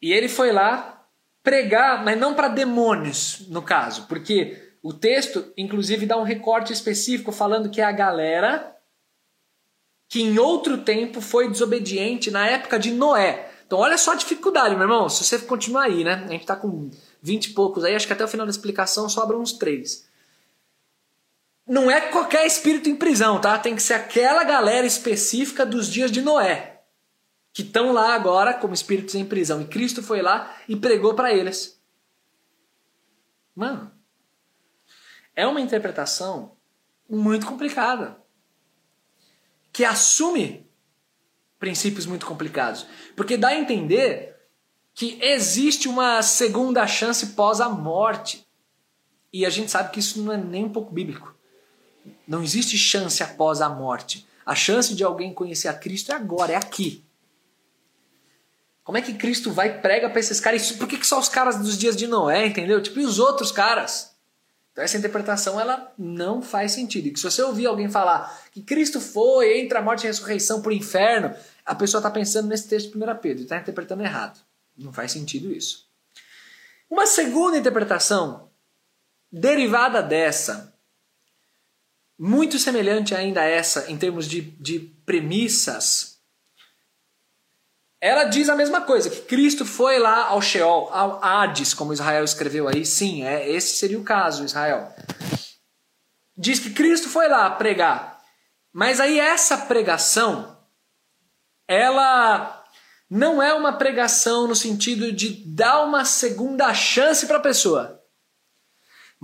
E ele foi lá pregar, mas não para demônios, no caso, porque o texto, inclusive, dá um recorte específico falando que é a galera que em outro tempo foi desobediente na época de Noé. Então, olha só a dificuldade, meu irmão. Se você continuar aí, né? A gente está com 20 e poucos aí, acho que até o final da explicação sobram uns três. Não é qualquer espírito em prisão, tá? Tem que ser aquela galera específica dos dias de Noé, que estão lá agora como espíritos em prisão. E Cristo foi lá e pregou para eles. Mano, é uma interpretação muito complicada que assume princípios muito complicados, porque dá a entender que existe uma segunda chance pós a morte. E a gente sabe que isso não é nem um pouco bíblico. Não existe chance após a morte. A chance de alguém conhecer a Cristo é agora, é aqui. Como é que Cristo vai e prega para esses caras? Por que, que só os caras dos dias de Noé, entendeu? Tipo, e os outros caras? Então essa interpretação ela não faz sentido. E que se você ouvir alguém falar que Cristo foi entre a morte e a ressurreição por inferno, a pessoa está pensando nesse texto de 1 Pedro e está interpretando errado. Não faz sentido isso. Uma segunda interpretação derivada dessa muito semelhante ainda a essa em termos de, de premissas, ela diz a mesma coisa, que Cristo foi lá ao Sheol, ao Hades, como Israel escreveu aí. Sim, é, esse seria o caso, Israel. Diz que Cristo foi lá pregar. Mas aí essa pregação, ela não é uma pregação no sentido de dar uma segunda chance para a pessoa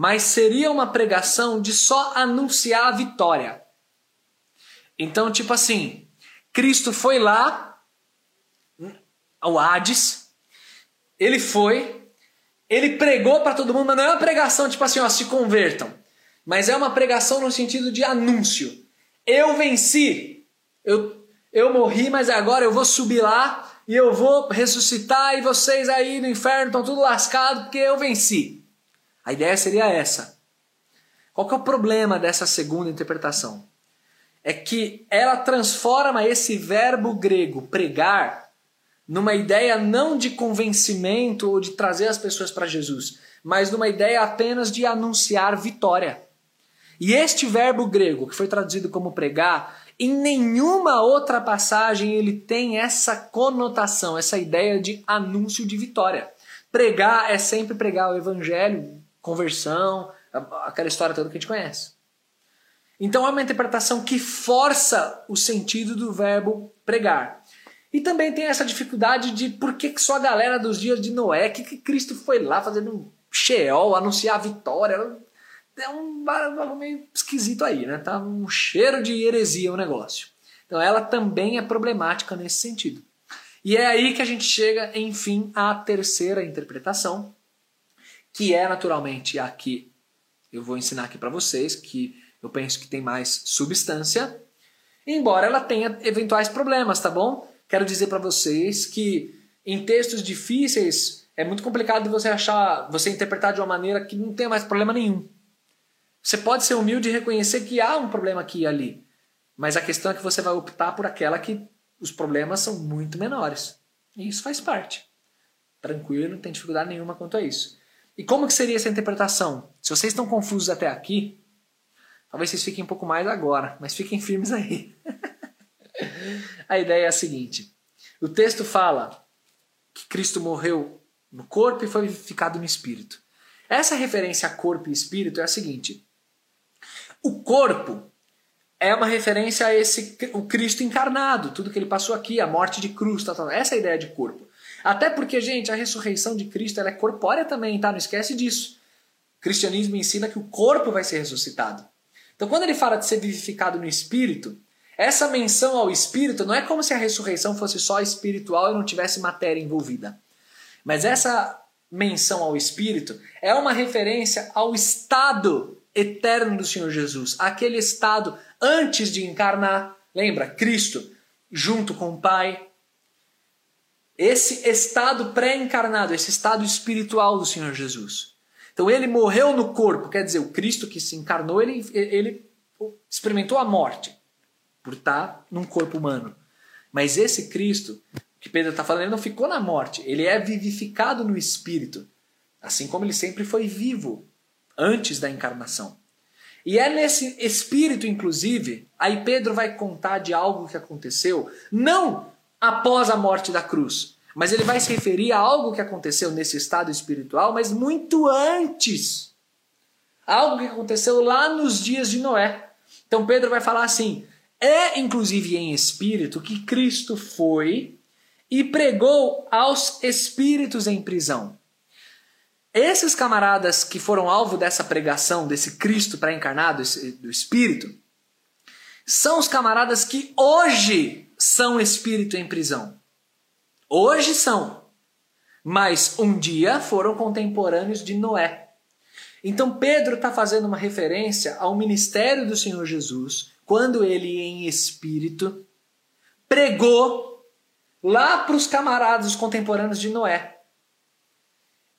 mas seria uma pregação de só anunciar a vitória. Então, tipo assim, Cristo foi lá ao Hades, ele foi, ele pregou para todo mundo, mas não é uma pregação tipo assim, ó, se convertam, mas é uma pregação no sentido de anúncio. Eu venci, eu, eu morri, mas agora eu vou subir lá e eu vou ressuscitar e vocês aí no inferno estão tudo lascados porque eu venci. A ideia seria essa. Qual que é o problema dessa segunda interpretação? É que ela transforma esse verbo grego pregar numa ideia não de convencimento ou de trazer as pessoas para Jesus, mas numa ideia apenas de anunciar vitória. E este verbo grego, que foi traduzido como pregar, em nenhuma outra passagem ele tem essa conotação, essa ideia de anúncio de vitória. Pregar é sempre pregar o evangelho, conversão, aquela história toda que a gente conhece. Então é uma interpretação que força o sentido do verbo pregar. E também tem essa dificuldade de por que, só a galera dos dias de Noé, que, que Cristo foi lá fazendo um Sheol, anunciar a vitória. É um bagulho meio esquisito aí, né? Tá um cheiro de heresia o negócio. Então ela também é problemática nesse sentido. E é aí que a gente chega, enfim, à terceira interpretação, que é naturalmente a que eu vou ensinar aqui para vocês, que eu penso que tem mais substância, embora ela tenha eventuais problemas, tá bom? Quero dizer para vocês que em textos difíceis é muito complicado você achar, você interpretar de uma maneira que não tenha mais problema nenhum. Você pode ser humilde e reconhecer que há um problema aqui e ali, mas a questão é que você vai optar por aquela que os problemas são muito menores. E isso faz parte. Tranquilo, não tem dificuldade nenhuma quanto a isso. E como que seria essa interpretação? Se vocês estão confusos até aqui, talvez vocês fiquem um pouco mais agora, mas fiquem firmes aí. a ideia é a seguinte: o texto fala que Cristo morreu no corpo e foi vivificado no espírito. Essa referência a corpo e espírito é a seguinte: o corpo é uma referência a esse o Cristo encarnado, tudo que ele passou aqui, a morte de cruz, tal, tal. essa é a ideia de corpo. Até porque, gente, a ressurreição de Cristo é corpórea também, tá? Não esquece disso. O cristianismo ensina que o corpo vai ser ressuscitado. Então, quando ele fala de ser vivificado no espírito, essa menção ao espírito não é como se a ressurreição fosse só espiritual e não tivesse matéria envolvida. Mas essa menção ao espírito é uma referência ao estado eterno do Senhor Jesus, aquele estado antes de encarnar. Lembra? Cristo junto com o Pai, esse estado pré-encarnado, esse estado espiritual do Senhor Jesus. Então ele morreu no corpo, quer dizer, o Cristo que se encarnou, ele, ele experimentou a morte por estar num corpo humano. Mas esse Cristo que Pedro está falando, ele não ficou na morte, ele é vivificado no espírito, assim como ele sempre foi vivo antes da encarnação. E é nesse espírito, inclusive, aí Pedro vai contar de algo que aconteceu, não após a morte da cruz, mas ele vai se referir a algo que aconteceu nesse estado espiritual, mas muito antes. Algo que aconteceu lá nos dias de Noé. Então Pedro vai falar assim: é inclusive em espírito que Cristo foi e pregou aos espíritos em prisão. Esses camaradas que foram alvo dessa pregação, desse Cristo pré-encarnado, do Espírito, são os camaradas que hoje são espírito em prisão. Hoje são. Mas um dia foram contemporâneos de Noé. Então Pedro está fazendo uma referência ao ministério do Senhor Jesus, quando ele, em espírito, pregou lá para os camaradas, os contemporâneos de Noé.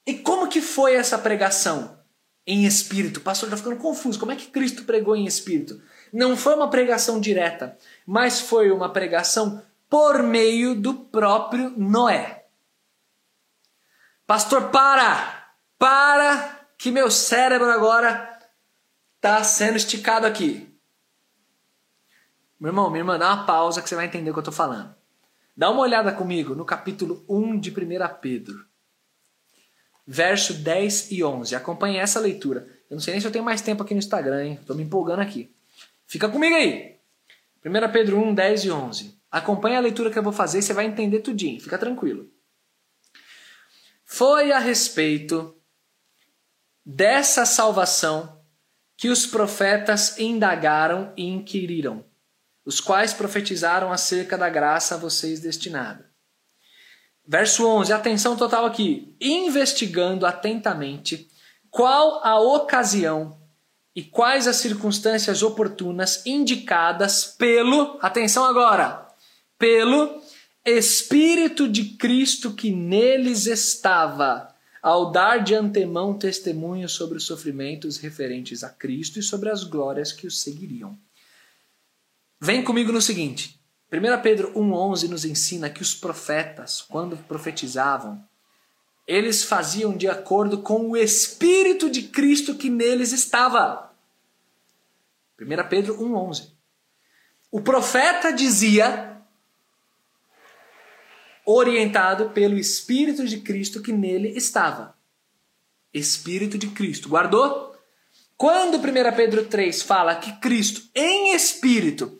E como que foi essa pregação em espírito? O pastor está ficando confuso. Como é que Cristo pregou em espírito? Não foi uma pregação direta, mas foi uma pregação por meio do próprio Noé. Pastor, para! Para que meu cérebro agora está sendo esticado aqui. Meu irmão, minha irmã, dá uma pausa que você vai entender o que eu estou falando. Dá uma olhada comigo no capítulo 1 de 1 Pedro, verso 10 e 11. Acompanhe essa leitura. Eu não sei nem se eu tenho mais tempo aqui no Instagram, hein? Estou me empolgando aqui. Fica comigo aí. 1 Pedro 1, 10 e 11. Acompanhe a leitura que eu vou fazer e você vai entender tudinho. Fica tranquilo. Foi a respeito dessa salvação que os profetas indagaram e inquiriram os quais profetizaram acerca da graça a vocês destinada. Verso 11, atenção total aqui. Investigando atentamente qual a ocasião e quais as circunstâncias oportunas indicadas pelo, atenção agora, pelo Espírito de Cristo que neles estava, ao dar de antemão testemunho sobre os sofrimentos referentes a Cristo e sobre as glórias que os seguiriam. Vem comigo no seguinte. 1 Pedro 1,11 nos ensina que os profetas, quando profetizavam, eles faziam de acordo com o Espírito de Cristo que neles estava. 1 Pedro 1,11. O profeta dizia, orientado pelo Espírito de Cristo que nele estava. Espírito de Cristo. Guardou? Quando 1 Pedro 3 fala que Cristo, em espírito,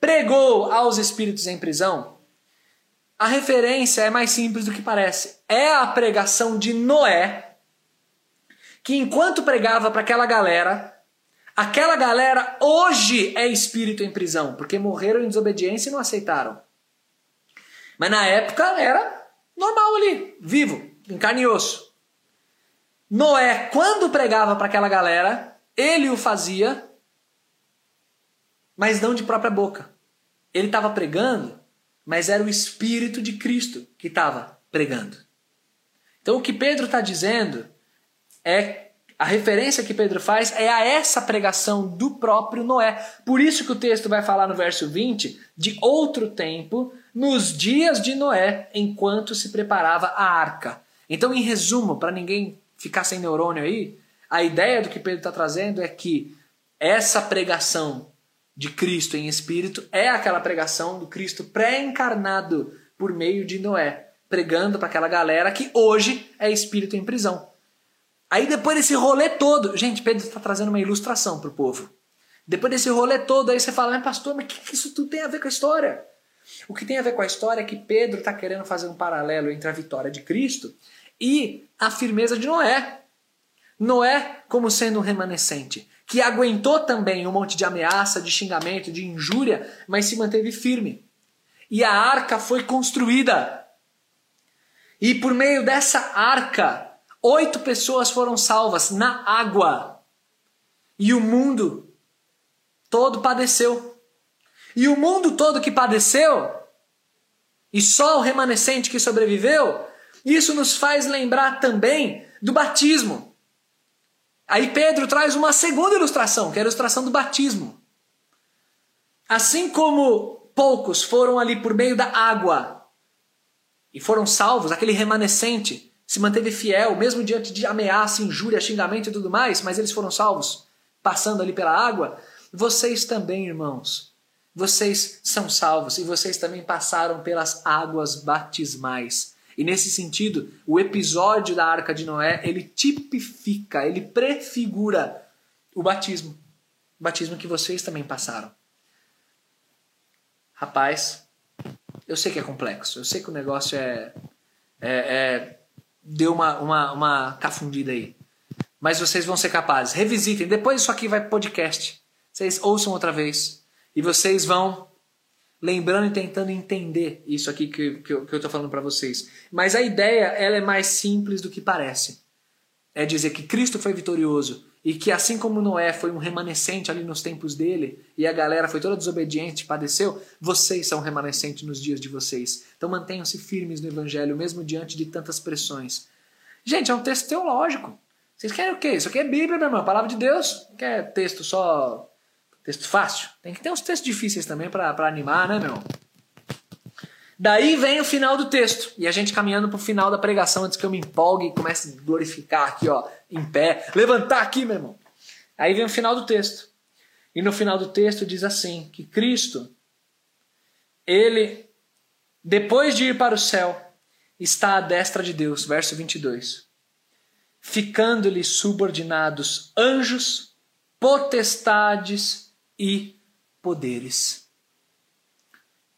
pregou aos espíritos em prisão, a referência é mais simples do que parece. É a pregação de Noé, que enquanto pregava para aquela galera, aquela galera hoje é espírito em prisão, porque morreram em desobediência e não aceitaram. Mas na época era normal ali, vivo, em carne e osso. Noé, quando pregava para aquela galera, ele o fazia, mas não de própria boca. Ele estava pregando, mas era o Espírito de Cristo que estava pregando. Então o que Pedro está dizendo é a referência que Pedro faz é a essa pregação do próprio Noé. Por isso que o texto vai falar no verso 20 de outro tempo, nos dias de Noé, enquanto se preparava a arca. Então, em resumo, para ninguém ficar sem neurônio aí, a ideia do que Pedro está trazendo é que essa pregação de Cristo em espírito é aquela pregação do Cristo pré-encarnado por meio de Noé, pregando para aquela galera que hoje é espírito em prisão. Aí depois desse rolê todo, gente, Pedro está trazendo uma ilustração para o povo. Depois desse rolê todo, aí você fala, mas pastor, mas o que, que isso tudo tem a ver com a história? O que tem a ver com a história é que Pedro está querendo fazer um paralelo entre a vitória de Cristo e a firmeza de Noé. Noé como sendo um remanescente que aguentou também um monte de ameaça, de xingamento, de injúria, mas se manteve firme. E a arca foi construída. E por meio dessa arca, oito pessoas foram salvas na água. E o mundo todo padeceu. E o mundo todo que padeceu, e só o remanescente que sobreviveu, isso nos faz lembrar também do batismo. Aí Pedro traz uma segunda ilustração, que é a ilustração do batismo. Assim como poucos foram ali por meio da água e foram salvos, aquele remanescente se manteve fiel, mesmo diante de ameaça, injúria, xingamento e tudo mais, mas eles foram salvos, passando ali pela água. Vocês também, irmãos, vocês são salvos e vocês também passaram pelas águas batismais. E nesse sentido, o episódio da Arca de Noé, ele tipifica, ele prefigura o batismo. O batismo que vocês também passaram. Rapaz, eu sei que é complexo, eu sei que o negócio é, é, é deu uma, uma, uma cafundida aí. Mas vocês vão ser capazes. Revisitem. Depois isso aqui vai podcast. Vocês ouçam outra vez. E vocês vão lembrando e tentando entender isso aqui que, que, eu, estou falando para vocês. Mas a ideia ela é mais simples do que parece. É dizer que Cristo foi vitorioso e que assim como Noé foi um remanescente ali nos tempos dele e a galera foi toda desobediente, padeceu, vocês são remanescentes nos dias de vocês. Então mantenham-se firmes no evangelho mesmo diante de tantas pressões. Gente, é um texto teológico. Vocês querem o quê? Isso aqui é Bíblia, meu irmão, palavra de Deus. Não quer texto só texto fácil? Tem que ter uns textos difíceis também para animar, né, meu? Daí vem o final do texto. E a gente caminhando para o final da pregação antes que eu me empolgue e comece a glorificar aqui, ó, em pé. Levantar aqui, meu irmão. Aí vem o final do texto. E no final do texto diz assim: que Cristo, ele, depois de ir para o céu, está à destra de Deus. Verso 22. Ficando-lhe subordinados anjos, potestades e poderes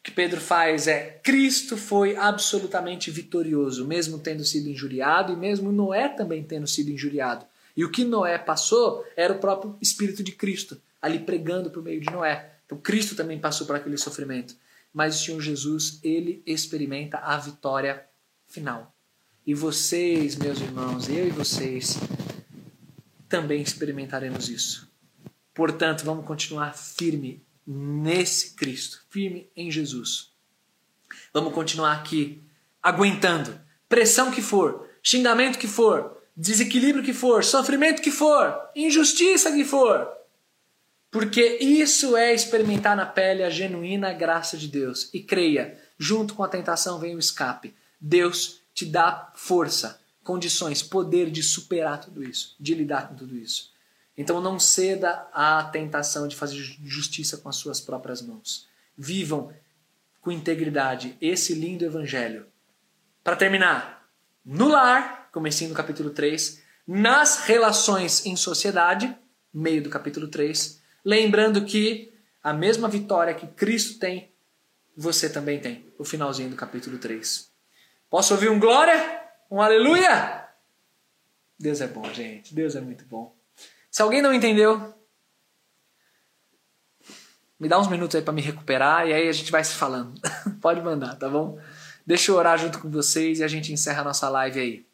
que Pedro faz é: Cristo foi absolutamente vitorioso, mesmo tendo sido injuriado e mesmo Noé também tendo sido injuriado. E o que Noé passou era o próprio Espírito de Cristo, ali pregando por meio de Noé. Então Cristo também passou por aquele sofrimento. Mas o Senhor Jesus, ele experimenta a vitória final. E vocês, meus irmãos, eu e vocês, também experimentaremos isso. Portanto, vamos continuar firme nesse Cristo, firme em Jesus. Vamos continuar aqui aguentando pressão que for, xingamento que for, desequilíbrio que for, sofrimento que for, injustiça que for. Porque isso é experimentar na pele a genuína graça de Deus. E creia, junto com a tentação vem o escape. Deus te dá força, condições, poder de superar tudo isso, de lidar com tudo isso. Então não ceda à tentação de fazer justiça com as suas próprias mãos. Vivam com integridade esse lindo evangelho. Para terminar, no lar, comecei no capítulo 3, nas relações em sociedade, meio do capítulo 3, lembrando que a mesma vitória que Cristo tem, você também tem, o finalzinho do capítulo 3. Posso ouvir um glória? Um aleluia? Deus é bom, gente. Deus é muito bom. Se alguém não entendeu, me dá uns minutos aí para me recuperar e aí a gente vai se falando. Pode mandar, tá bom? Deixa eu orar junto com vocês e a gente encerra a nossa live aí.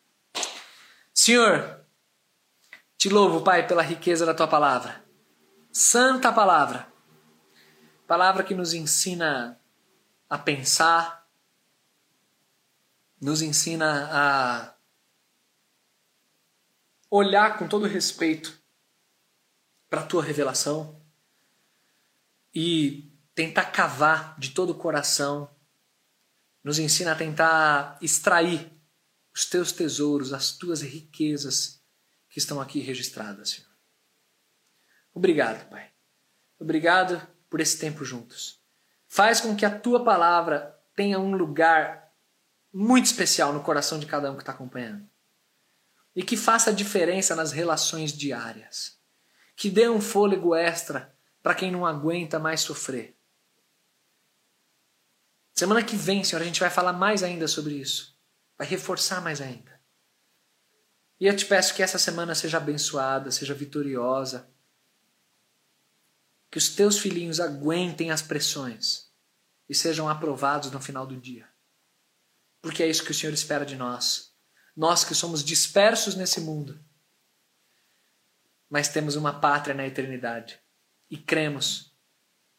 Senhor, te louvo, Pai, pela riqueza da tua palavra. Santa palavra. Palavra que nos ensina a pensar, nos ensina a olhar com todo respeito para a tua revelação e tentar cavar de todo o coração, nos ensina a tentar extrair os teus tesouros, as tuas riquezas que estão aqui registradas, Senhor. Obrigado, Pai. Obrigado por esse tempo juntos. Faz com que a tua palavra tenha um lugar muito especial no coração de cada um que está acompanhando. E que faça diferença nas relações diárias que dê um fôlego extra para quem não aguenta mais sofrer. Semana que vem, Senhor, a gente vai falar mais ainda sobre isso. Vai reforçar mais ainda. E eu te peço que essa semana seja abençoada, seja vitoriosa. Que os teus filhinhos aguentem as pressões e sejam aprovados no final do dia. Porque é isso que o Senhor espera de nós. Nós que somos dispersos nesse mundo mas temos uma pátria na eternidade. E cremos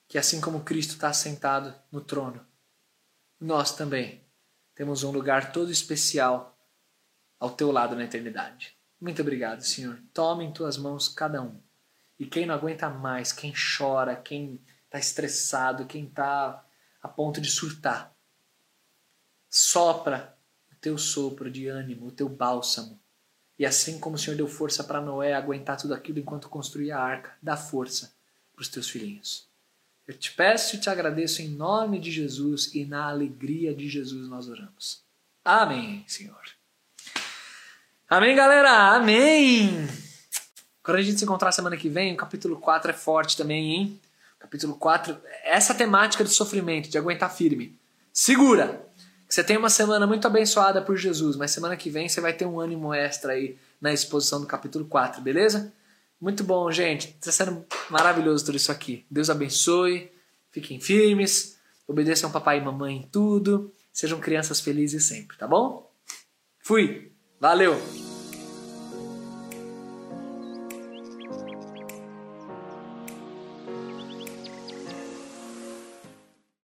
que, assim como Cristo está sentado no trono, nós também temos um lugar todo especial ao teu lado na eternidade. Muito obrigado, Senhor. Tome em tuas mãos cada um. E quem não aguenta mais, quem chora, quem está estressado, quem está a ponto de surtar, sopra o teu sopro de ânimo, o teu bálsamo. E assim como o Senhor deu força para Noé aguentar tudo aquilo enquanto construía a arca, dá força para os teus filhinhos. Eu te peço e te agradeço em nome de Jesus e na alegria de Jesus nós oramos. Amém, Senhor. Amém, galera. Amém. Quando a gente se encontrar semana que vem, o capítulo 4 é forte também, hein? Capítulo 4, essa temática de sofrimento, de aguentar firme. Segura! Você tem uma semana muito abençoada por Jesus, mas semana que vem você vai ter um ânimo extra aí na exposição do capítulo 4, beleza? Muito bom, gente. Está sendo maravilhoso tudo isso aqui. Deus abençoe, fiquem firmes, obedeçam papai e mamãe em tudo, sejam crianças felizes sempre, tá bom? Fui! Valeu!